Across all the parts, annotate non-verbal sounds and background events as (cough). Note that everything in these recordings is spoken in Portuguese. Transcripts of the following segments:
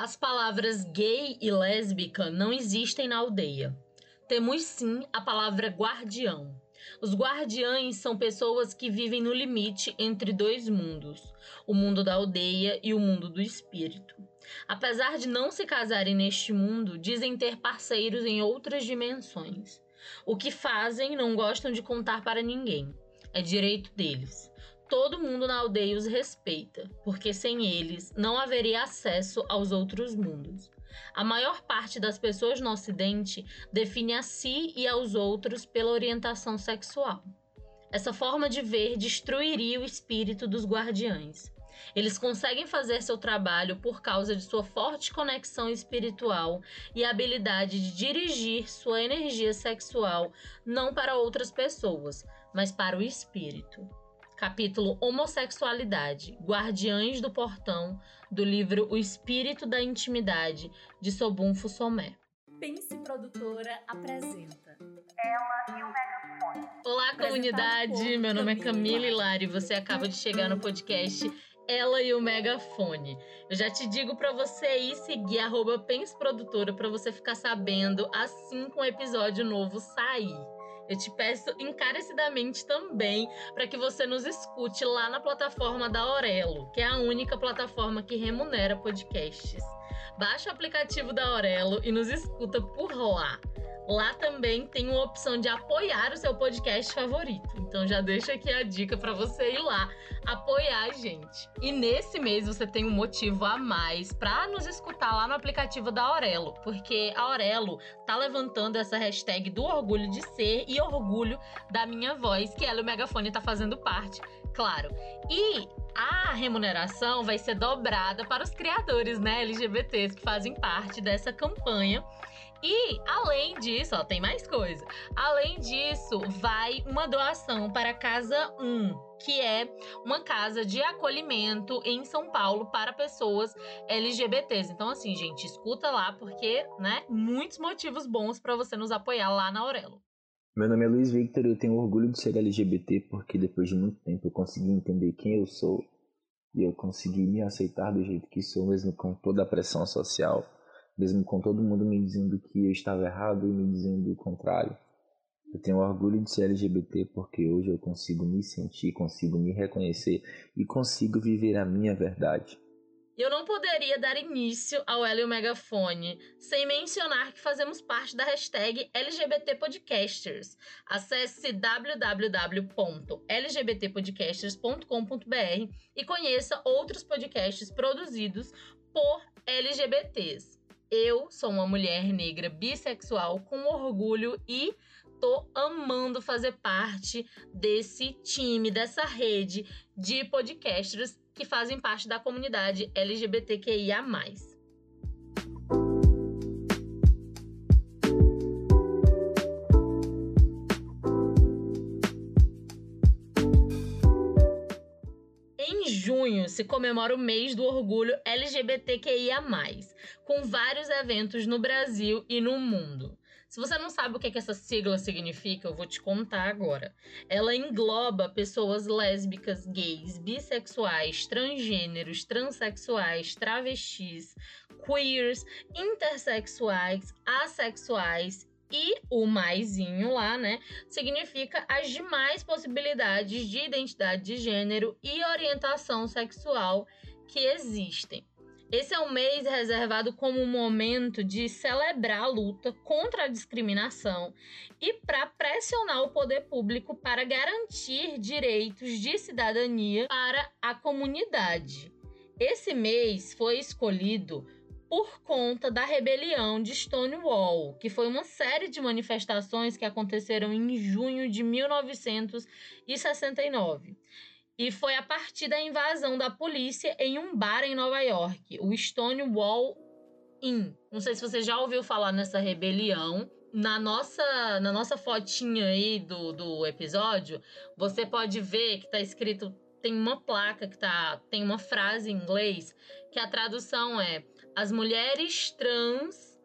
As palavras gay e lésbica não existem na aldeia. Temos sim a palavra guardião. Os guardiães são pessoas que vivem no limite entre dois mundos, o mundo da aldeia e o mundo do espírito. Apesar de não se casarem neste mundo, dizem ter parceiros em outras dimensões. O que fazem não gostam de contar para ninguém. É direito deles todo mundo na aldeia os respeita, porque sem eles não haveria acesso aos outros mundos. A maior parte das pessoas no Ocidente define a si e aos outros pela orientação sexual. Essa forma de ver destruiria o espírito dos guardiães. Eles conseguem fazer seu trabalho por causa de sua forte conexão espiritual e habilidade de dirigir sua energia sexual não para outras pessoas, mas para o espírito capítulo Homossexualidade, Guardiães do Portão, do livro O Espírito da Intimidade, de Sobun Fussomé. Pense Produtora apresenta. Ela e o megafone. Olá, comunidade! Meu nome é Camila Hilari e você acaba de chegar no podcast ela e o megafone. Eu já te digo para você ir seguir arroba Pense Produtora para você ficar sabendo assim que um episódio novo sair. Eu te peço encarecidamente também para que você nos escute lá na plataforma da Aurelo, que é a única plataforma que remunera podcasts. Baixe o aplicativo da Aurelo e nos escuta por lá. Lá também tem uma opção de apoiar o seu podcast favorito. Então já deixa aqui a dica para você ir lá apoiar a gente. E nesse mês você tem um motivo a mais para nos escutar lá no aplicativo da Aurelo, porque a Aurelo tá levantando essa hashtag do orgulho de ser e orgulho da minha voz, que ela e o megafone tá fazendo parte, claro. E a remuneração vai ser dobrada para os criadores, né, LGBTs que fazem parte dessa campanha. E, além disso, ó, tem mais coisa. Além disso, vai uma doação para Casa 1, que é uma casa de acolhimento em São Paulo para pessoas LGBTs. Então, assim, gente, escuta lá, porque, né, muitos motivos bons para você nos apoiar lá na Aurelo. Meu nome é Luiz Victor e eu tenho orgulho de ser LGBT porque depois de muito tempo eu consegui entender quem eu sou e eu consegui me aceitar do jeito que sou, mesmo com toda a pressão social mesmo com todo mundo me dizendo que eu estava errado e me dizendo o contrário. Eu tenho orgulho de ser LGBT porque hoje eu consigo me sentir, consigo me reconhecer e consigo viver a minha verdade. Eu não poderia dar início ao Hélio Megafone sem mencionar que fazemos parte da hashtag LGBT Podcasters. Acesse www.lgbtpodcasters.com.br e conheça outros podcasts produzidos por LGBTs. Eu sou uma mulher negra bissexual com orgulho e tô amando fazer parte desse time, dessa rede de podcasters que fazem parte da comunidade LGBTQIA. Se comemora o mês do orgulho LGBTQIA, com vários eventos no Brasil e no mundo. Se você não sabe o que, que essa sigla significa, eu vou te contar agora. Ela engloba pessoas lésbicas, gays, bissexuais, transgêneros, transexuais, travestis, queers, intersexuais, assexuais e o maisinho lá, né, significa as demais possibilidades de identidade de gênero e orientação sexual que existem. Esse é um mês reservado como um momento de celebrar a luta contra a discriminação e para pressionar o poder público para garantir direitos de cidadania para a comunidade. Esse mês foi escolhido por conta da rebelião de Stonewall, que foi uma série de manifestações que aconteceram em junho de 1969. E foi a partir da invasão da polícia em um bar em Nova York, o Stonewall Inn. Não sei se você já ouviu falar nessa rebelião. Na nossa, na nossa fotinha aí do, do episódio, você pode ver que tá escrito tem uma placa que tá tem uma frase em inglês que a tradução é as mulheres trans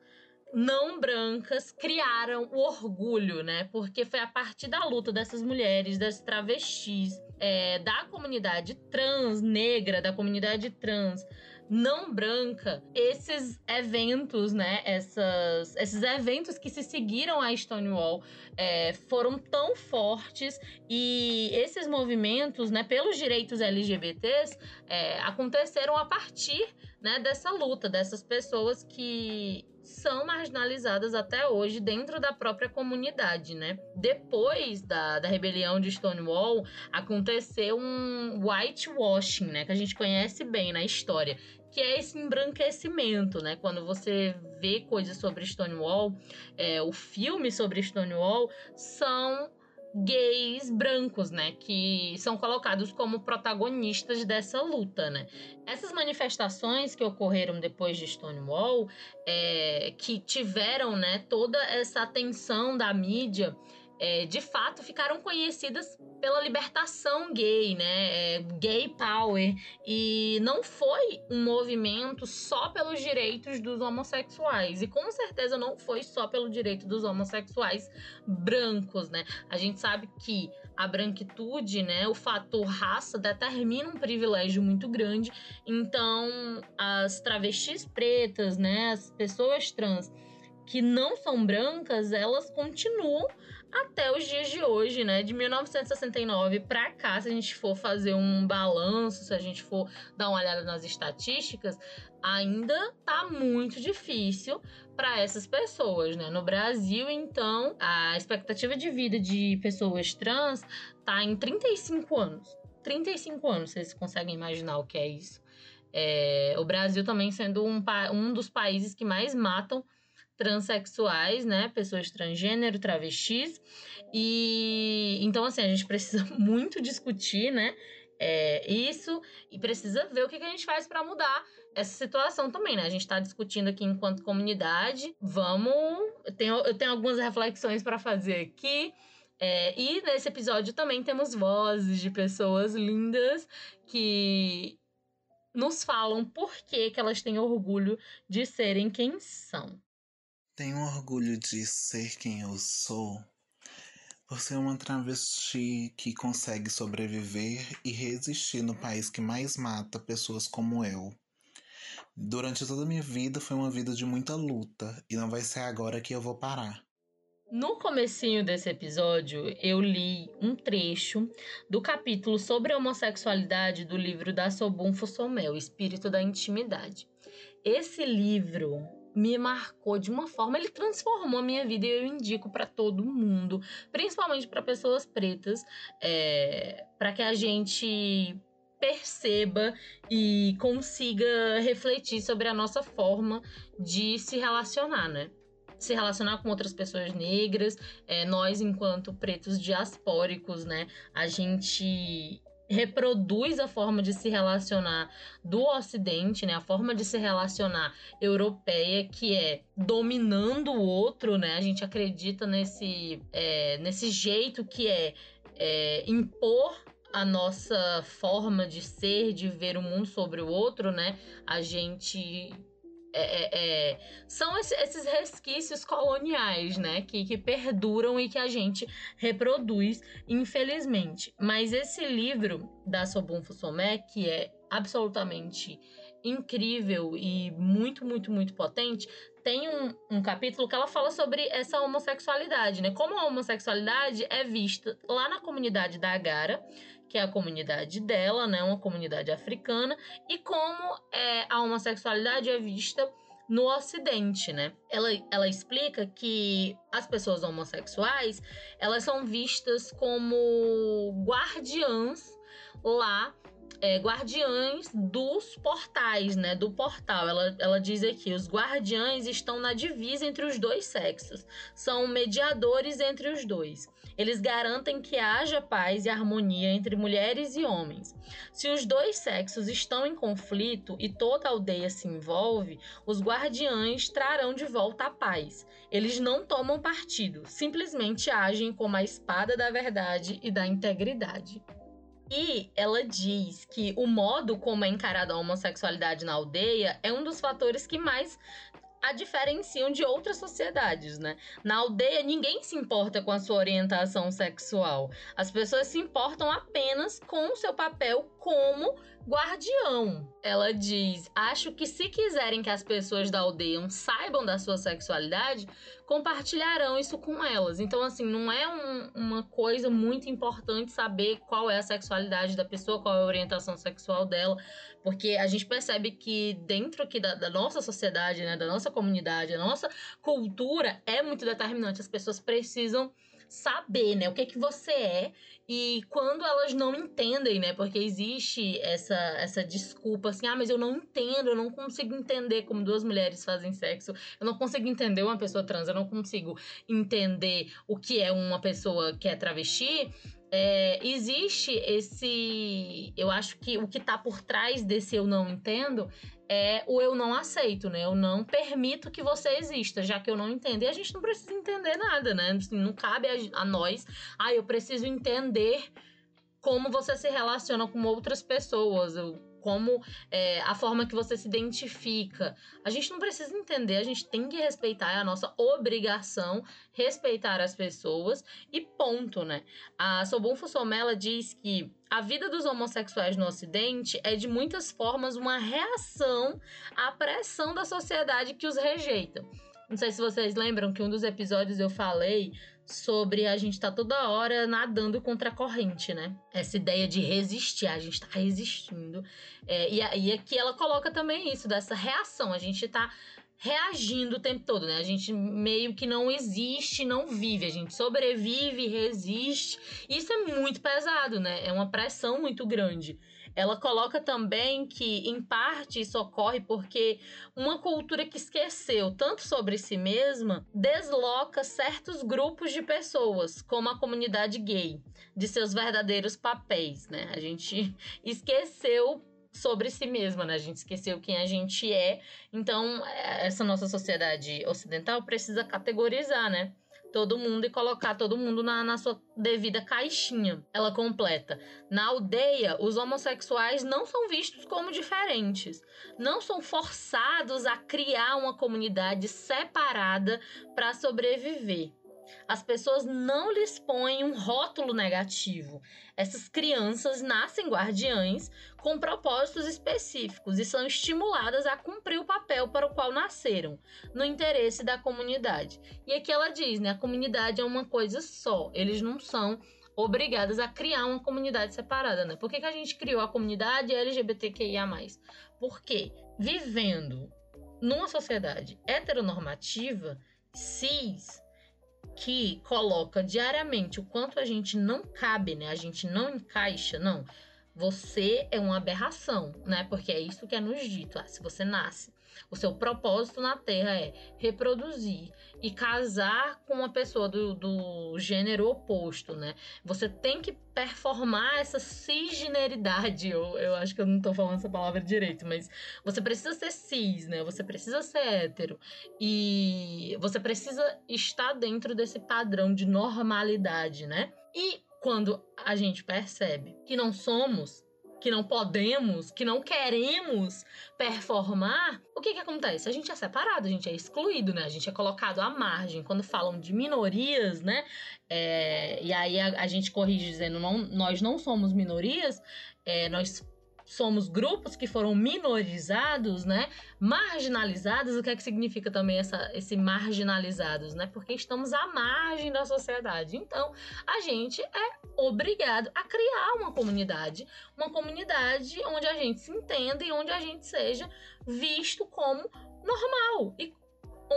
não brancas criaram o orgulho, né? Porque foi a partir da luta dessas mulheres, das travestis, é, da comunidade trans negra, da comunidade trans não branca, esses eventos, né, essas, esses eventos que se seguiram a Stonewall é, foram tão fortes e esses movimentos, né, pelos direitos LGBTs é, aconteceram a partir né, dessa luta, dessas pessoas que são marginalizadas até hoje dentro da própria comunidade, né? Depois da, da rebelião de Stonewall, aconteceu um whitewashing, né? Que a gente conhece bem na história, que é esse embranquecimento, né? Quando você vê coisas sobre Stonewall, é, o filme sobre Stonewall são gays brancos, né, que são colocados como protagonistas dessa luta, né. Essas manifestações que ocorreram depois de Stonewall, é, que tiveram, né, toda essa atenção da mídia, é, de fato ficaram conhecidas pela libertação gay, né? É, gay power. E não foi um movimento só pelos direitos dos homossexuais. E com certeza não foi só pelo direito dos homossexuais brancos, né? A gente sabe que a branquitude, né, o fator raça determina um privilégio muito grande. Então, as travestis pretas, né, as pessoas trans que não são brancas, elas continuam até os dias de hoje, né? De 1969 para cá, se a gente for fazer um balanço, se a gente for dar uma olhada nas estatísticas, ainda tá muito difícil para essas pessoas, né? No Brasil, então, a expectativa de vida de pessoas trans tá em 35 anos. 35 anos, vocês conseguem imaginar o que é isso? É, o Brasil também sendo um, um dos países que mais matam transexuais, né? Pessoas transgênero, travestis. E então, assim, a gente precisa (laughs) muito discutir, né? É, isso e precisa ver o que, que a gente faz para mudar essa situação também, né? A gente está discutindo aqui enquanto comunidade. Vamos. Eu tenho, eu tenho algumas reflexões para fazer aqui. É, e nesse episódio também temos vozes de pessoas lindas que nos falam por que, que elas têm orgulho de serem quem são. Tenho orgulho de ser quem eu sou, por ser uma travesti que consegue sobreviver e resistir no país que mais mata pessoas como eu. Durante toda a minha vida foi uma vida de muita luta e não vai ser agora que eu vou parar. No comecinho desse episódio, eu li um trecho do capítulo sobre a homossexualidade do livro da Sobun Fussomel, Espírito da Intimidade. Esse livro me marcou de uma forma, ele transformou a minha vida e eu indico para todo mundo, principalmente para pessoas pretas, é, para que a gente perceba e consiga refletir sobre a nossa forma de se relacionar, né? Se relacionar com outras pessoas negras, é, nós, enquanto pretos diaspóricos, né? A gente reproduz a forma de se relacionar do Ocidente, né? A forma de se relacionar europeia, que é dominando o outro, né? A gente acredita nesse, é, nesse jeito que é, é impor a nossa forma de ser, de ver o mundo sobre o outro, né? A gente é, é, é, são esses resquícios coloniais, né? Que, que perduram e que a gente reproduz, infelizmente. Mas esse livro da Sobun Fussomé, que é absolutamente incrível e muito, muito, muito potente, tem um, um capítulo que ela fala sobre essa homossexualidade, né? Como a homossexualidade é vista lá na comunidade da Agara, que é a comunidade dela, né, uma comunidade africana, e como é, a homossexualidade é vista no Ocidente, né? Ela, ela explica que as pessoas homossexuais elas são vistas como guardiãs lá é, guardiães dos portais, né? Do portal. Ela, ela diz aqui: os guardiães estão na divisa entre os dois sexos, são mediadores entre os dois. Eles garantem que haja paz e harmonia entre mulheres e homens. Se os dois sexos estão em conflito e toda a aldeia se envolve, os guardiães trarão de volta a paz. Eles não tomam partido, simplesmente agem como a espada da verdade e da integridade. E ela diz que o modo como é encarada a homossexualidade na aldeia é um dos fatores que mais a diferenciam de outras sociedades, né? Na aldeia, ninguém se importa com a sua orientação sexual. As pessoas se importam apenas com o seu papel como guardião. Ela diz: Acho que se quiserem que as pessoas da aldeia saibam da sua sexualidade, compartilharão isso com elas. Então, assim, não é um, uma coisa muito importante saber qual é a sexualidade da pessoa, qual é a orientação sexual dela, porque a gente percebe que dentro aqui da, da nossa sociedade, né, da nossa comunidade, da nossa cultura, é muito determinante. As pessoas precisam saber, né, o que que você é e quando elas não entendem, né, porque existe essa essa desculpa assim, ah, mas eu não entendo, eu não consigo entender como duas mulheres fazem sexo, eu não consigo entender uma pessoa trans, eu não consigo entender o que é uma pessoa que é travesti, é, existe esse. Eu acho que o que tá por trás desse eu não entendo é o eu não aceito, né? Eu não permito que você exista, já que eu não entendo. E a gente não precisa entender nada, né? Assim, não cabe a, a nós. Ah, eu preciso entender como você se relaciona com outras pessoas. Como é, a forma que você se identifica. A gente não precisa entender, a gente tem que respeitar, é a nossa obrigação respeitar as pessoas e ponto, né? A Sobun Fussomela diz que a vida dos homossexuais no Ocidente é de muitas formas uma reação à pressão da sociedade que os rejeita. Não sei se vocês lembram que um dos episódios eu falei sobre a gente estar tá toda hora nadando contra a corrente, né? Essa ideia de resistir, a gente tá resistindo. É, e, e aqui ela coloca também isso, dessa reação, a gente tá reagindo o tempo todo, né? A gente meio que não existe, não vive, a gente sobrevive, resiste. Isso é muito pesado, né? É uma pressão muito grande. Ela coloca também que, em parte, isso ocorre porque uma cultura que esqueceu tanto sobre si mesma desloca certos grupos de pessoas, como a comunidade gay, de seus verdadeiros papéis, né? A gente (laughs) esqueceu sobre si mesma, né? A gente esqueceu quem a gente é. Então, essa nossa sociedade ocidental precisa categorizar, né? Todo mundo e colocar todo mundo na, na sua devida caixinha. Ela completa: na aldeia, os homossexuais não são vistos como diferentes, não são forçados a criar uma comunidade separada para sobreviver. As pessoas não lhes põem um rótulo negativo. Essas crianças nascem guardiães com propósitos específicos e são estimuladas a cumprir o papel para o qual nasceram, no interesse da comunidade. E aqui ela diz, né, a comunidade é uma coisa só. Eles não são obrigadas a criar uma comunidade separada, né? Por que, que a gente criou a comunidade LGBTQIA+. Porque vivendo numa sociedade heteronormativa, cis, que coloca diariamente o quanto a gente não cabe, né? A gente não encaixa, não. Você é uma aberração, né? Porque é isso que é nos dito. Ah, se você nasce, o seu propósito na Terra é reproduzir e casar com uma pessoa do, do gênero oposto, né? Você tem que performar essa cisgeneridade. Eu, eu acho que eu não tô falando essa palavra direito, mas você precisa ser cis, né? Você precisa ser hétero. E você precisa estar dentro desse padrão de normalidade, né? E quando a gente percebe que não somos, que não podemos, que não queremos performar, o que que acontece? A gente é separado, a gente é excluído, né? A gente é colocado à margem. Quando falam de minorias, né? É, e aí a, a, gente corrige dizendo, não, nós não somos minorias, é, nós somos grupos que foram minorizados, né? Marginalizados, o que é que significa também essa, esse marginalizados, né? Porque estamos à margem da sociedade. Então, a gente é obrigado a criar uma comunidade, uma comunidade onde a gente se entenda e onde a gente seja visto como normal e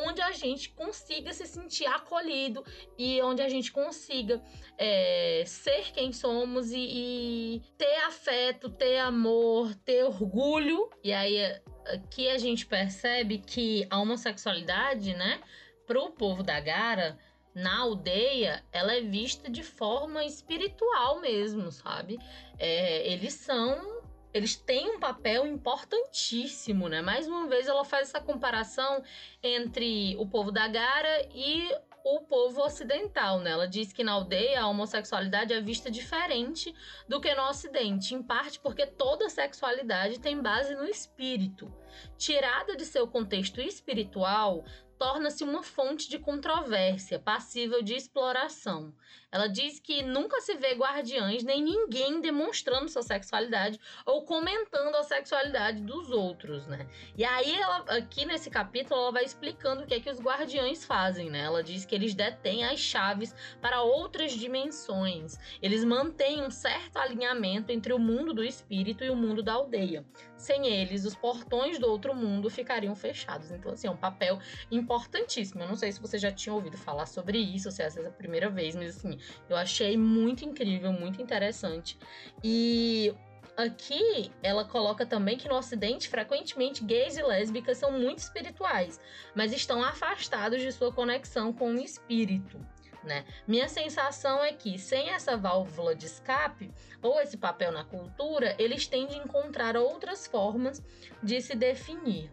onde a gente consiga se sentir acolhido e onde a gente consiga é, ser quem somos e, e, ter afeto, ter amor, ter orgulho. E aí aqui a gente percebe que a homossexualidade, né, pro povo da Gara, na aldeia, ela é vista de forma espiritual mesmo, sabe? É, eles são eles têm um papel importantíssimo, né? Mais uma vez ela faz essa comparação entre o povo da Gara e o povo ocidental, né? Ela diz que na aldeia a homossexualidade é vista diferente do que no ocidente, em parte porque toda sexualidade tem base no espírito. tirada de seu contexto espiritual, torna-se uma fonte de controvérsia, passível de exploração. Ela diz que nunca se vê guardiães nem ninguém demonstrando sua sexualidade ou comentando a sexualidade dos outros, né? E aí ela aqui nesse capítulo ela vai explicando o que é que os guardiães fazem, né? Ela diz que eles detêm as chaves para outras dimensões. Eles mantêm um certo alinhamento entre o mundo do espírito e o mundo da aldeia. Sem eles, os portões do outro mundo ficariam fechados. Então assim, é um papel importantíssimo. Eu não sei se você já tinha ouvido falar sobre isso, se essa é a primeira vez, mas assim, eu achei muito incrível, muito interessante. E aqui ela coloca também que no Ocidente, frequentemente gays e lésbicas são muito espirituais, mas estão afastados de sua conexão com o espírito. Né? Minha sensação é que, sem essa válvula de escape ou esse papel na cultura, eles tendem a encontrar outras formas de se definir.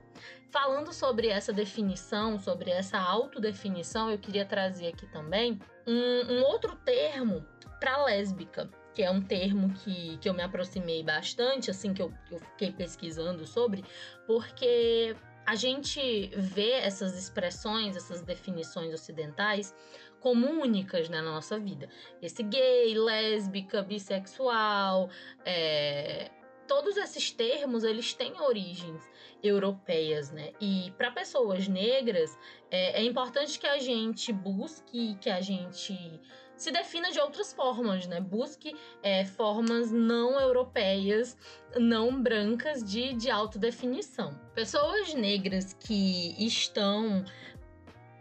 Falando sobre essa definição, sobre essa autodefinição, eu queria trazer aqui também um, um outro termo para lésbica, que é um termo que, que eu me aproximei bastante, assim, que eu, eu fiquei pesquisando sobre, porque a gente vê essas expressões, essas definições ocidentais como únicas né, na nossa vida. Esse gay, lésbica, bissexual, é, todos esses termos eles têm origens europeias, né? E para pessoas negras é, é, importante que a gente busque, que a gente se defina de outras formas, né? Busque é, formas não europeias, não brancas de, de autodefinição. Pessoas negras que estão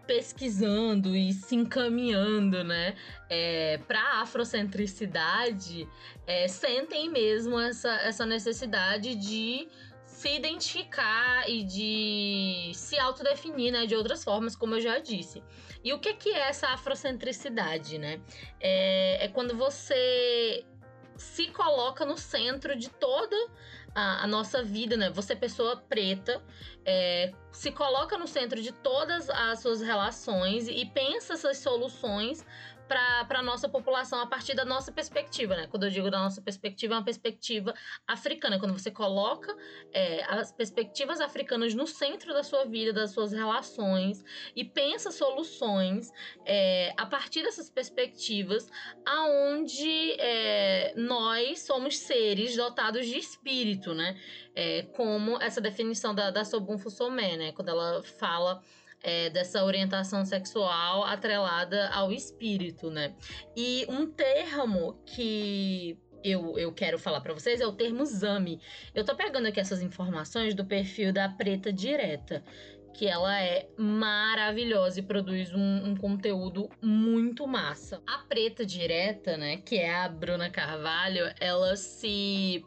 pesquisando e se encaminhando, né, é, para afrocentricidade, é, sentem mesmo essa, essa necessidade de se identificar e de se autodefinir, né, de outras formas, como eu já disse. E o que, que é essa afrocentricidade, né? É, é quando você se coloca no centro de toda a, a, nossa vida, né? Você, pessoa preta, é, se coloca no centro de todas as suas relações e pensa essas soluções para a nossa população a partir da nossa perspectiva, né? Quando eu digo da nossa perspectiva, é uma perspectiva africana. Quando você coloca é, as perspectivas africanas no centro da sua vida, das suas relações e pensa soluções é, a partir dessas perspectivas, aonde é, nós somos seres dotados de espírito, né? É, como essa definição da, da Sobun Fusomé, né? Quando ela fala é, dessa orientação sexual atrelada ao espírito, né? E um termo que eu, eu quero falar para vocês é o termo ZAMI. Eu tô pegando aqui essas informações do perfil da Preta Direta, que ela é maravilhosa e produz um, um, conteúdo muito massa. A Preta Direta, né, que é a Bruna Carvalho, ela se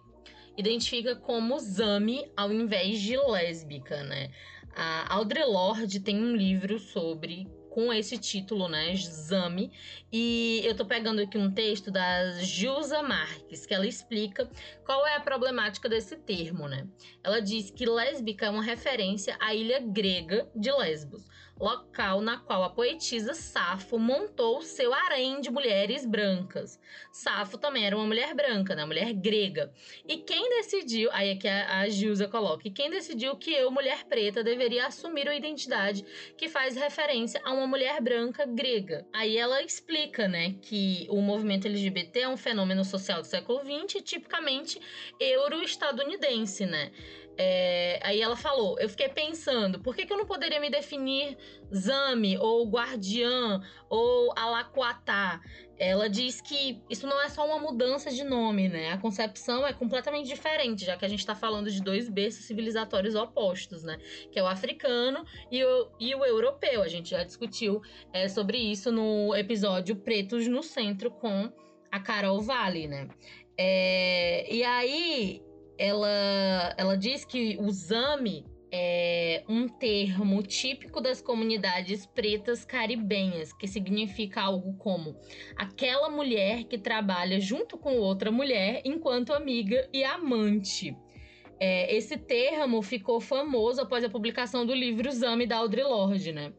identifica como Zami ao invés de lésbica, né? A Audre Lorde tem um livro sobre com esse título, né, Exame, e eu tô pegando aqui um texto da Jusa Marques, que ela explica qual é a problemática desse termo, né? Ela diz que lésbica é uma referência à ilha grega de Lesbos, local na qual a poetisa Safo montou seu harém de mulheres brancas. Safo também era uma mulher branca, né? Mulher grega. E quem decidiu, aí aqui a, a Gilza coloca, e quem decidiu que eu, mulher preta, deveria assumir a identidade que faz referência a uma mulher branca grega. Aí ela explica, né, que o movimento LGBT é um fenômeno social do século XX, tipicamente euro-estadunidense, né? É, aí ela falou, eu fiquei pensando, por que, que eu não poderia me definir Zami, ou Guardiã, ou Alaquatá? Ela diz que isso não é só uma mudança de nome, né? A concepção é completamente diferente, já que a gente está falando de dois berços civilizatórios opostos, né? Que é o africano e o, e o europeu. A gente já discutiu é, sobre isso no episódio Pretos no Centro com a Carol Vale, né? É, e aí ela, ela diz que o Zami é um termo típico das comunidades pretas caribenhas, que significa algo como aquela mulher que trabalha junto com outra mulher enquanto amiga e amante. É, esse termo ficou famoso após a publicação do livro Zami da Audre Lorde, né?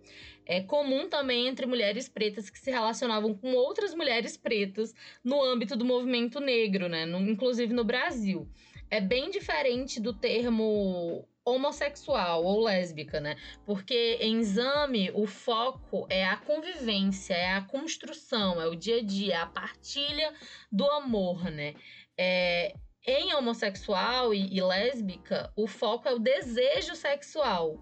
É comum também entre mulheres pretas que se relacionavam com outras mulheres pretas no âmbito do movimento negro, né? No, inclusive no Brasil é bem diferente do termo homossexual ou lésbica, né? Porque em exame o foco é a convivência, é a construção, é o dia a dia, é a partilha do amor, né? É, em homossexual e, e lésbica, o foco é o desejo sexual,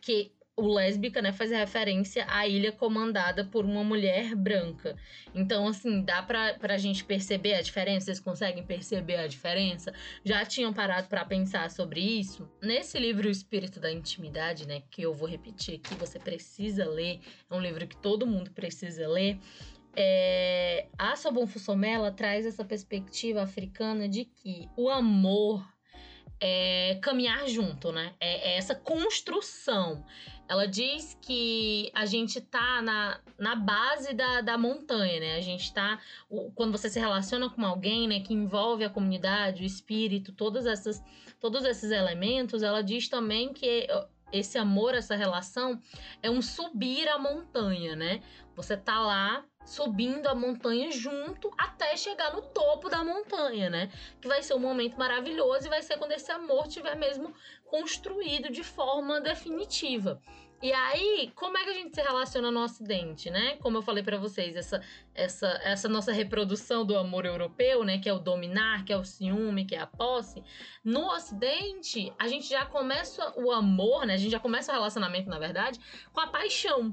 que o lésbica, né, faz referência à ilha comandada por uma mulher branca. Então, assim, dá pra, pra gente perceber a diferença? Vocês conseguem perceber a diferença? Já tinham parado para pensar sobre isso? Nesse livro, O Espírito da Intimidade, né, que eu vou repetir aqui, você precisa ler, é um livro que todo mundo precisa ler. É, a Sobon Fussomé, ela traz essa perspectiva africana de que o amor é caminhar junto, né? É, é essa construção. Ela diz que a gente tá na, na base da, da montanha, né? A gente tá. Quando você se relaciona com alguém, né, que envolve a comunidade, o espírito, todas essas, todos esses elementos, ela diz também que esse amor, essa relação, é um subir a montanha, né? Você tá lá subindo a montanha junto até chegar no topo da montanha, né? Que vai ser um momento maravilhoso e vai ser quando esse amor tiver mesmo construído de forma definitiva. E aí, como é que a gente se relaciona no Ocidente, né? Como eu falei para vocês, essa, essa, essa nossa reprodução do amor europeu, né? Que é o dominar, que é o ciúme, que é a posse. No Ocidente, a gente já começa o amor, né? A gente já começa o relacionamento, na verdade, com a paixão,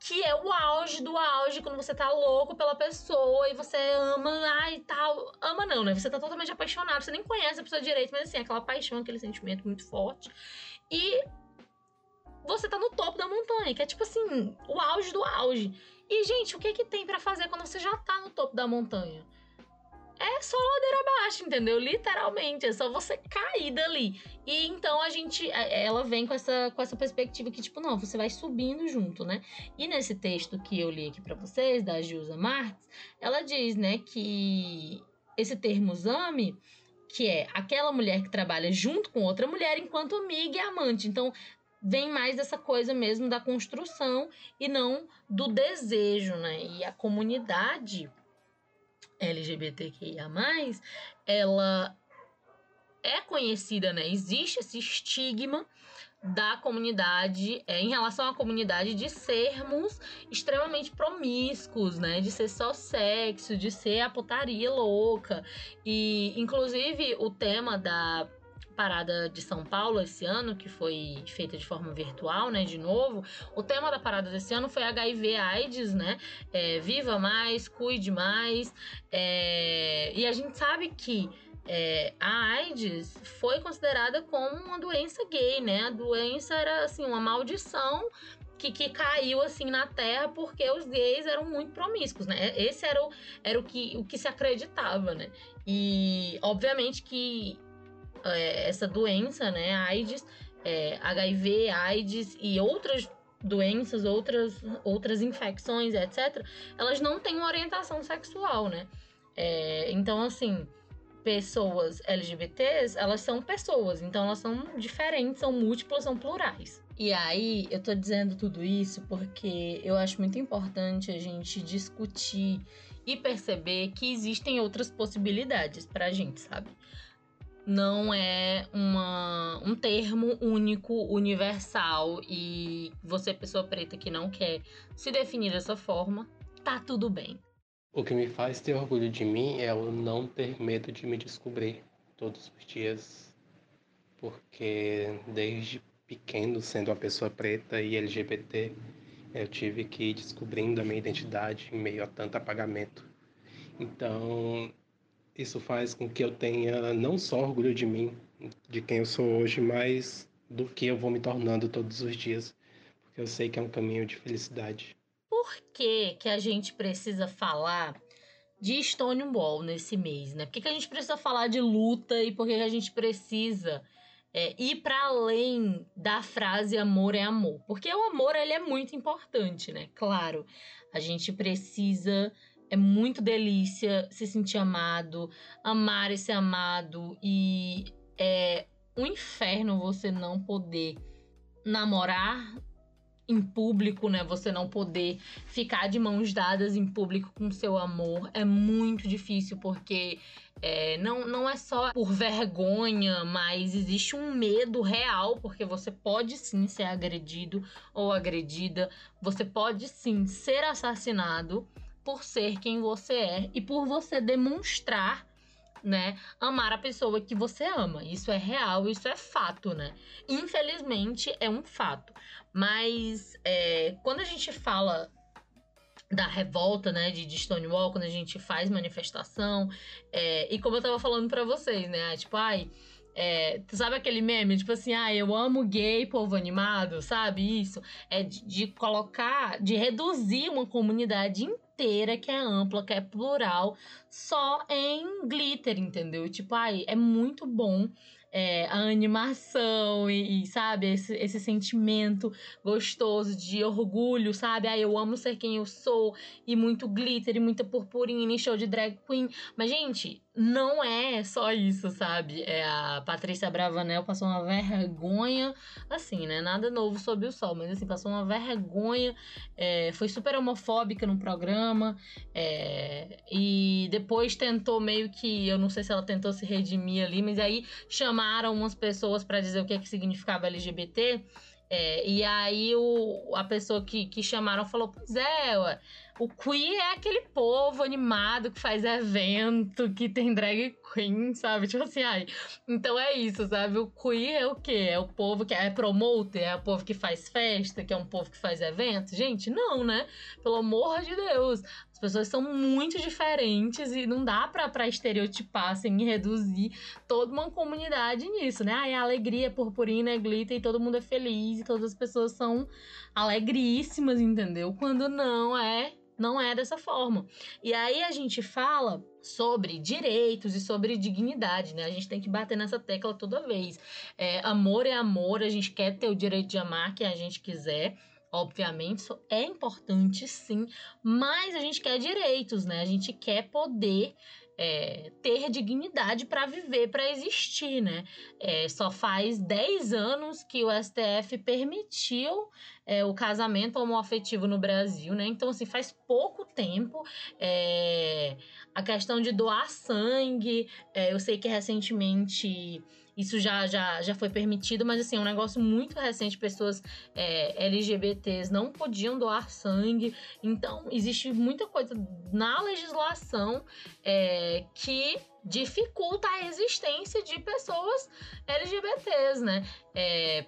que é o auge do auge, quando você tá louco pela pessoa e você ama, ai, tal. Ama não, né? Você tá totalmente apaixonado, você nem conhece a pessoa direito, mas assim, aquela paixão, aquele sentimento muito forte. E você tá no topo da montanha, que é tipo assim, o auge do auge. E, gente, o que que tem para fazer quando você já tá no topo da montanha? é só ladeira abaixo, entendeu? Literalmente, é só você cair dali. E então a gente, é, ela vem com essa, com essa perspectiva que, tipo, não, você vai subindo junto, né? E nesse texto que eu li aqui para vocês, da Gilza Marx, ela diz, né, que esse termo zame que é aquela mulher que trabalha junto com outra mulher enquanto amiga e amante. Então, vem mais dessa coisa mesmo da construção e não do desejo, né? E a comunidade LGBTQIA+, ela é conhecida, né? Existe esse estigma da comunidade, é, em relação à comunidade, de sermos extremamente promíscuos, né? De ser só sexo, de ser a putaria louca. E, inclusive, o tema da parada de São Paulo esse ano, que foi feita de forma virtual, né? De novo, o tema da parada desse ano foi HIV AIDS, né? É, viva mais, cuide mais. É, e a gente sabe que é, a AIDS foi considerada como uma doença gay, né? A doença era assim uma maldição que, que, caiu assim na terra porque os gays eram muito promíscuos, né? Esse era o, era o, que, o que se acreditava, né? E obviamente que é, essa doença, né, AIDS, é, HIV, AIDS e outras doenças, outras, outras infecções, etc., elas não têm uma orientação sexual, né? É, então, assim, pessoas LGBTs, elas são pessoas, então elas são diferentes, são múltiplas, são plurais. E aí, eu tô dizendo tudo isso porque eu acho muito importante a gente discutir e perceber que existem outras possibilidades pra gente, sabe? Não é uma, um termo único, universal e você, pessoa preta que não quer se definir dessa forma, tá tudo bem. O que me faz ter orgulho de mim é o não ter medo de me descobrir todos os dias, porque desde pequeno, sendo uma pessoa preta e LGBT, eu tive que ir descobrindo a minha identidade em meio a tanto apagamento. Então, isso faz com que eu tenha não só orgulho de mim, de quem eu sou hoje, mas do que eu vou me tornando todos os dias, porque eu sei que é um caminho de felicidade. Por que, que a gente precisa falar de Stonewall nesse mês, né? Por que, que a gente precisa falar de luta e por que, que a gente precisa é, ir para além da frase amor é amor? Porque o amor ele é muito importante, né? Claro, a gente precisa é muito delícia se sentir amado, amar e ser amado. E é um inferno você não poder namorar em público, né? Você não poder ficar de mãos dadas em público com seu amor é muito difícil, porque é, não, não é só por vergonha, mas existe um medo real, porque você pode sim ser agredido ou agredida, você pode sim ser assassinado por ser quem você é e por você demonstrar né, amar a pessoa que você ama. Isso é real, isso é fato, né? Infelizmente é um fato. Mas é, quando a gente fala da revolta, né, de, de Stonewall, quando a gente faz manifestação, é, e como eu tava falando para vocês, né, tipo, ai, é, tu sabe aquele meme, tipo assim, ah, eu amo gay, povo animado, sabe? Isso. É de, de colocar, de reduzir uma comunidade inteira que é ampla, que é plural, só em glitter, entendeu? Tipo, ai, é muito bom é, a animação e, e, sabe, esse, esse sentimento gostoso de orgulho, sabe? Ah, eu amo ser quem eu sou, e muito glitter, e muita purpurina, e show de drag queen. Mas, gente, não é só isso, sabe? É a Patrícia Bravanel passou uma vergonha, assim, né? Nada novo sob o sol, mas assim, passou uma vergonha, é, foi super homofóbica no programa, é, e depois tentou meio que, eu não sei se ela tentou se redimir ali, mas aí chamaram umas pessoas para dizer o que, é que significava LGBT. É, e aí o, a pessoa que, que chamaram falou: Pois é, ué, o queer é aquele povo animado que faz evento, que tem drag queen, sabe? (laughs) Tipo assim, ai. Então é isso, sabe? O queer é o quê? É o povo que é promoter, é o povo que faz festa, que é um povo que faz evento? Gente, não, né? Pelo amor de Deus. As pessoas são muito diferentes e não dá pra, pra estereotipar, assim, reduzir toda uma comunidade nisso, né? Ai, a alegria, purpurina, é glitter e todo mundo é feliz e todas as pessoas são alegríssimas, entendeu? Quando não é não é dessa forma. E aí a gente fala sobre direitos e sobre dignidade, né? A gente tem que bater nessa tecla toda vez. É, amor é amor, a gente quer ter o direito de amar quem a gente quiser. Obviamente, isso é importante sim, mas a gente quer direitos, né? A gente quer poder é, ter dignidade para viver, para existir, né? É, só faz 10 anos que o STF permitiu é, o casamento homoafetivo no Brasil, né? Então, assim, faz pouco tempo. É, a questão de doar sangue, é, eu sei que recentemente isso já, já, já foi permitido, mas assim, é um negócio muito recente. Pessoas é, LGBTs não podiam doar sangue. Então, existe muita coisa na legislação é, que dificulta a existência de pessoas LGBTs, né? É,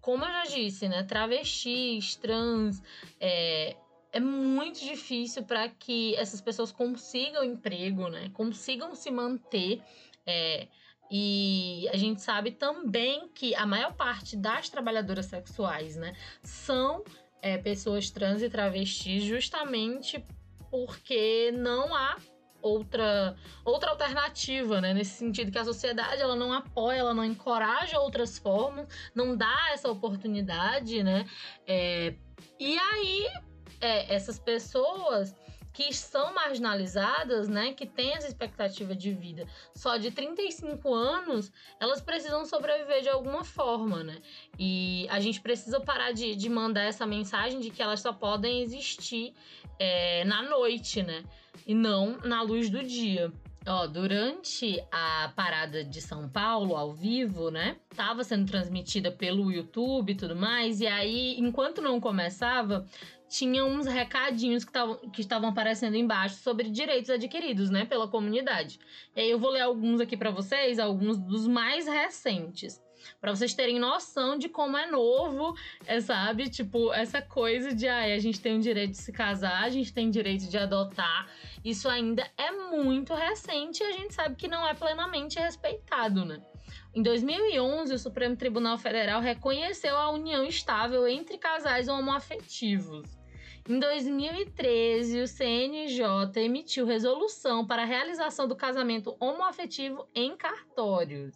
como eu já disse, né? Travestis, trans, é, é muito difícil para que essas pessoas consigam emprego, né? Consigam se manter. É, e a gente sabe também que a maior parte das trabalhadoras sexuais, né, são é, pessoas trans e travestis justamente porque não há outra outra alternativa, né? Nesse sentido que a sociedade ela não apoia, ela não encoraja outras formas, não dá essa oportunidade, né? É, e aí é, essas pessoas que são marginalizadas, né, que têm essa expectativa de vida só de 35 anos, elas precisam sobreviver de alguma forma, né? E a gente precisa parar de, de mandar essa mensagem de que elas só podem existir é, na noite, né? E não na luz do dia. Ó, durante a parada de São Paulo, ao vivo, né? Tava sendo transmitida pelo YouTube e tudo mais. E aí, enquanto não começava, tinha uns recadinhos que, tavam, que estavam aparecendo embaixo sobre direitos adquiridos, né, pela comunidade. E aí eu vou ler alguns aqui para vocês, alguns dos mais recentes, para vocês terem noção de como é novo, é, sabe? Tipo, essa coisa de ah, a gente tem o direito de se casar, a gente tem direito de adotar. Isso ainda é muito recente e a gente sabe que não é plenamente respeitado, né? Em 2011, o Supremo Tribunal Federal reconheceu a união estável entre casais homoafetivos. Em 2013, o CNJ emitiu resolução para a realização do casamento homoafetivo em cartórios.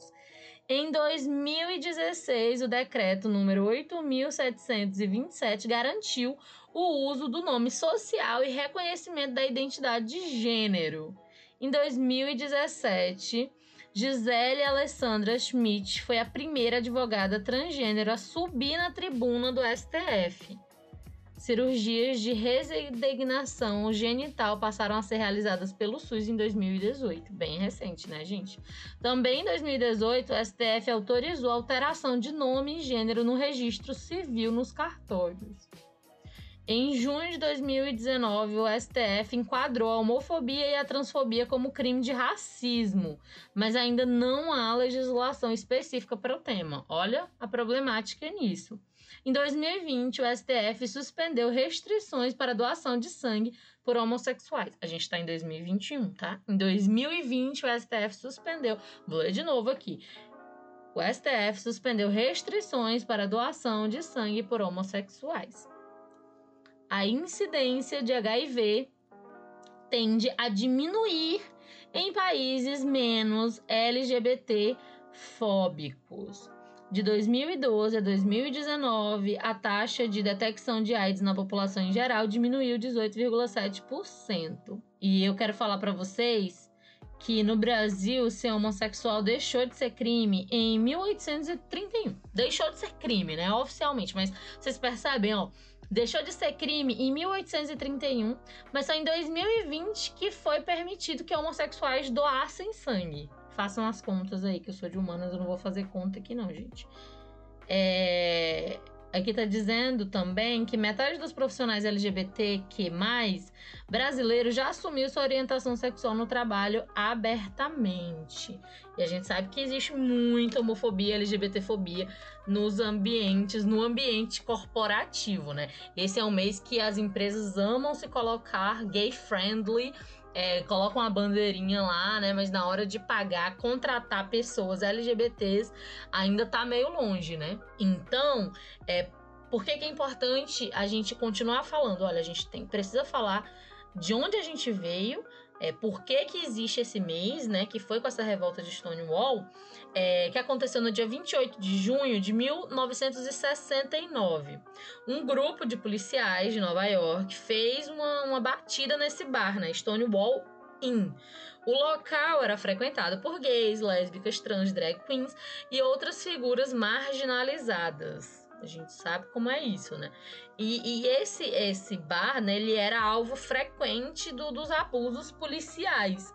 Em 2016, o decreto número 8727 garantiu o uso do nome social e reconhecimento da identidade de gênero. Em 2017, Gisele Alessandra Schmidt foi a primeira advogada transgênero a subir na tribuna do STF. cirurgias de resignação genital passaram a ser realizadas pelo SUS em 2018. Bem recente, né, gente? Também em 2018, o STF autorizou a alteração de nome e gênero no registro civil nos cartórios. Em junho de 2019, o STF enquadrou a homofobia e a transfobia como crime de racismo, mas ainda não há legislação específica para o tema. Olha a problemática nisso. Em 2020, o STF suspendeu restrições para doação de sangue por homossexuais. A gente está em 2021, tá? Em 2020, o STF suspendeu. Vou ler de novo aqui. O STF suspendeu restrições para doação de sangue por homossexuais. A incidência de HIV tende a diminuir em países menos LGBT fóbicos. De 2012 a 2019, a taxa de detecção de AIDS na população em geral diminuiu 18,7%. E eu quero falar para vocês que no Brasil ser homossexual deixou de ser crime em 1831. Deixou de ser crime, né, oficialmente, mas vocês percebem, ó, deixou de ser crime em 1831, mas só em 2020 que foi permitido que homossexuais doassem sangue. Façam as contas aí, que eu sou de humanas, eu não vou fazer conta aqui não, gente. É... Aqui tá dizendo também que metade dos profissionais LGBTQ+, brasileiros já assumiu sua orientação sexual no trabalho abertamente. E a gente sabe que existe muita homofobia, LGBTfobia nos ambientes, no ambiente corporativo, né? Esse é um mês que as empresas amam se colocar gay friendly é, colocam a bandeirinha lá, né? Mas na hora de pagar, contratar pessoas LGBTs ainda tá meio longe, né? Então, é, por que, que é importante a gente continuar falando? Olha, a gente tem, precisa falar de onde a gente veio, é, por que, que existe esse mês, né? Que foi com essa revolta de Stonewall, é, que aconteceu no dia 28 de junho de 1969. Um grupo de policiais de Nova York fez uma, uma batida nesse bar, né? Stonewall Inn. O local era frequentado por gays, lésbicas, trans, drag queens e outras figuras marginalizadas. A gente sabe como é isso, né? E, e esse esse bar, né, ele era alvo frequente do, dos abusos policiais.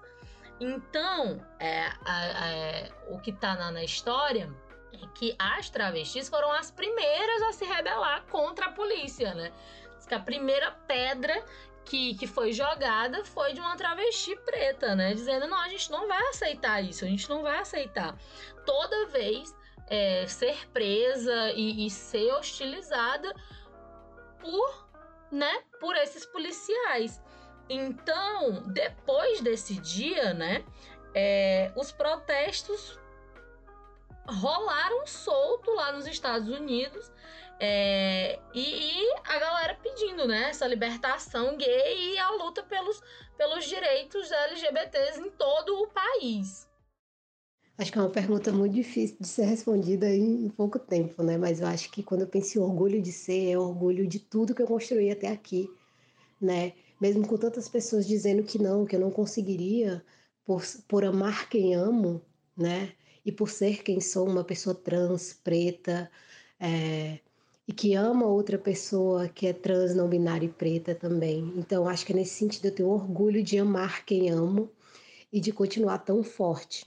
Então, é, é, o que tá na, na história é que as travestis foram as primeiras a se rebelar contra a polícia, né? Diz que a primeira pedra que, que foi jogada foi de uma travesti preta, né? Dizendo, não, a gente não vai aceitar isso, a gente não vai aceitar. Toda vez é, ser presa e, e ser hostilizada por, né, por esses policiais. Então, depois desse dia, né, é, os protestos rolaram solto lá nos Estados Unidos é, e, e, a galera pedindo, né, essa libertação gay e a luta pelos, pelos direitos LGBTs em todo o país. Acho que é uma pergunta muito difícil de ser respondida em pouco tempo, né? Mas eu acho que quando eu penso em orgulho de ser, é orgulho de tudo que eu construí até aqui, né? Mesmo com tantas pessoas dizendo que não, que eu não conseguiria por, por amar quem amo, né? E por ser quem sou, uma pessoa trans, preta, é, e que ama outra pessoa que é trans, não binária e preta também. Então, acho que é nesse sentido eu tenho orgulho de amar quem amo e de continuar tão forte.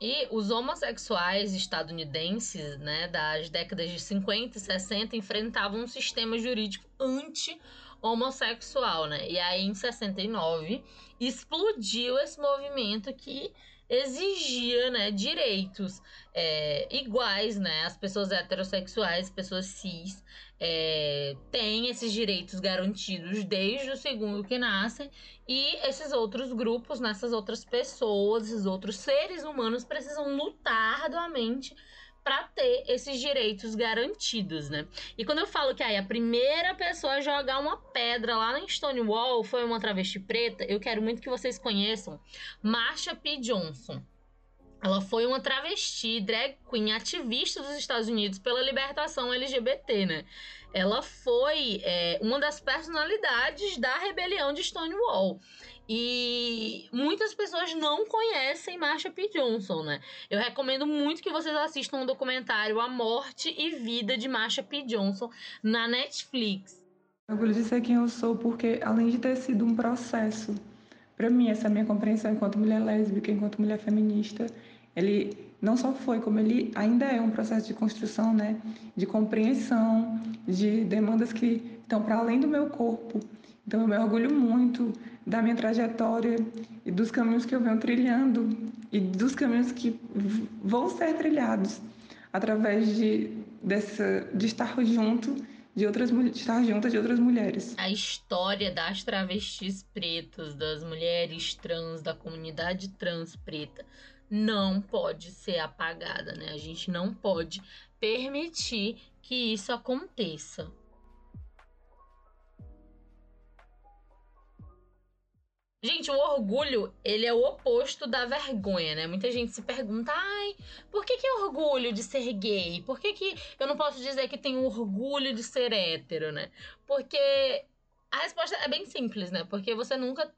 E os homossexuais estadunidenses, né, das décadas de 50 e 60, enfrentavam um sistema jurídico anti-homossexual, né? E aí, em 69, explodiu esse movimento que exigia né, direitos é, iguais, né? As pessoas heterossexuais, pessoas cis, é, têm esses direitos garantidos desde o segundo que nascem, e esses outros grupos, nessas outras pessoas, esses outros seres humanos precisam lutar arduamente para ter esses direitos garantidos, né? E quando eu falo que aí a primeira pessoa a jogar uma pedra lá em Stonewall foi uma travesti preta, eu quero muito que vocês conheçam Marsha P. Johnson. Ela foi uma travesti, drag queen, ativista dos Estados Unidos pela libertação LGBT, né? Ela foi é, uma das personalidades da rebelião de Stonewall. E muitas pessoas não conhecem Marsha P. Johnson, né? Eu recomendo muito que vocês assistam o um documentário A Morte e Vida de Marsha P. Johnson na Netflix. Orgulho de ser quem eu sou, porque além de ter sido um processo, para mim, essa minha compreensão enquanto mulher lésbica, enquanto mulher feminista, ele não só foi, como ele ainda é um processo de construção, né? De compreensão, de demandas que estão para além do meu corpo. Então, eu me orgulho muito da minha trajetória e dos caminhos que eu venho trilhando e dos caminhos que vão ser trilhados através de, dessa, de estar junto de outras de estar junto de outras mulheres. A história das travestis pretas, das mulheres trans, da comunidade trans preta, não pode ser apagada, né? A gente não pode permitir que isso aconteça. Gente, o orgulho, ele é o oposto da vergonha, né? Muita gente se pergunta, ai, por que que é orgulho de ser gay? Por que que eu não posso dizer que tenho orgulho de ser hétero, né? Porque a resposta é bem simples, né? Porque você nunca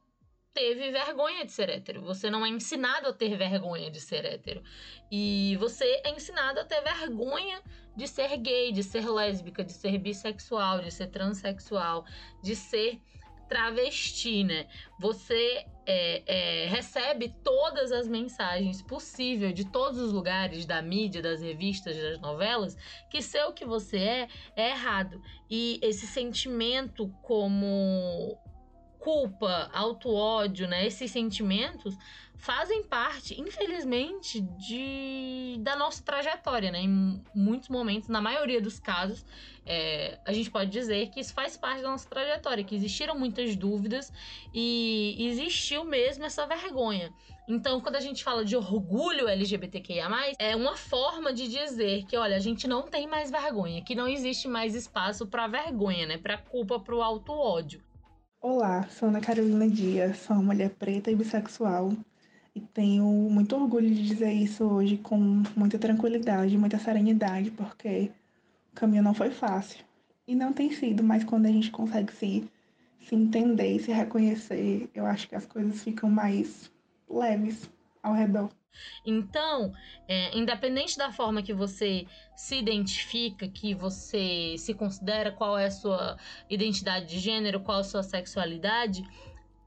teve vergonha de ser hétero. Você não é ensinado a ter vergonha de ser hétero. E você é ensinado a ter vergonha de ser gay, de ser lésbica, de ser bissexual, de ser transexual, de ser travesti, né? Você é, é, recebe todas as mensagens possíveis de todos os lugares, da mídia, das revistas, das novelas, que ser o que você é é errado. E esse sentimento como culpa, auto-ódio, né? Esses sentimentos fazem parte, infelizmente, de da nossa trajetória, né? Em muitos momentos, na maioria dos casos, é, a gente pode dizer que isso faz parte da nossa trajetória, que existiram muitas dúvidas e existiu mesmo essa vergonha. Então, quando a gente fala de orgulho LGBTQIA, é uma forma de dizer que, olha, a gente não tem mais vergonha, que não existe mais espaço para vergonha, né? Para culpa, para o auto-ódio. Olá, sou Ana Carolina Dias, sou uma mulher preta e bissexual e tenho muito orgulho de dizer isso hoje com muita tranquilidade, muita serenidade, porque o caminho não foi fácil. E não tem sido, mas quando a gente consegue se, se entender e se reconhecer, eu acho que as coisas ficam mais leves ao redor. Então, é, independente da forma que você se identifica, que você se considera, qual é a sua identidade de gênero, qual a sua sexualidade,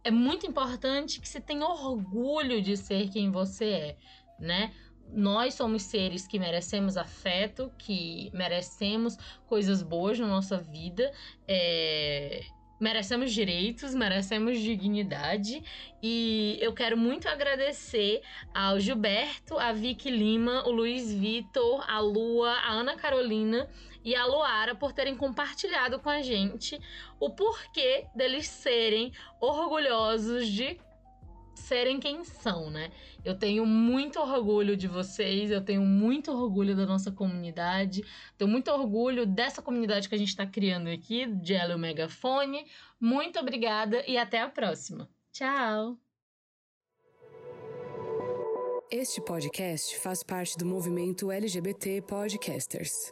é muito importante que você tenha orgulho de ser quem você é, né? Nós somos seres que merecemos afeto, que merecemos coisas boas na nossa vida, é, merecemos direitos, merecemos dignidade e eu quero muito agradecer ao Gilberto, a Vicky Lima, o Luiz Vitor, a Lua, a Ana Carolina e a Luara por terem compartilhado com a gente o porquê deles serem orgulhosos de serem quem são, né? Eu tenho muito orgulho de vocês, eu tenho muito orgulho da nossa comunidade, tenho muito orgulho dessa comunidade que a gente está criando aqui, de Ela e o Megafone. Muito obrigada e até a próxima. Tchau! Este podcast faz parte do movimento LGBT Podcasters.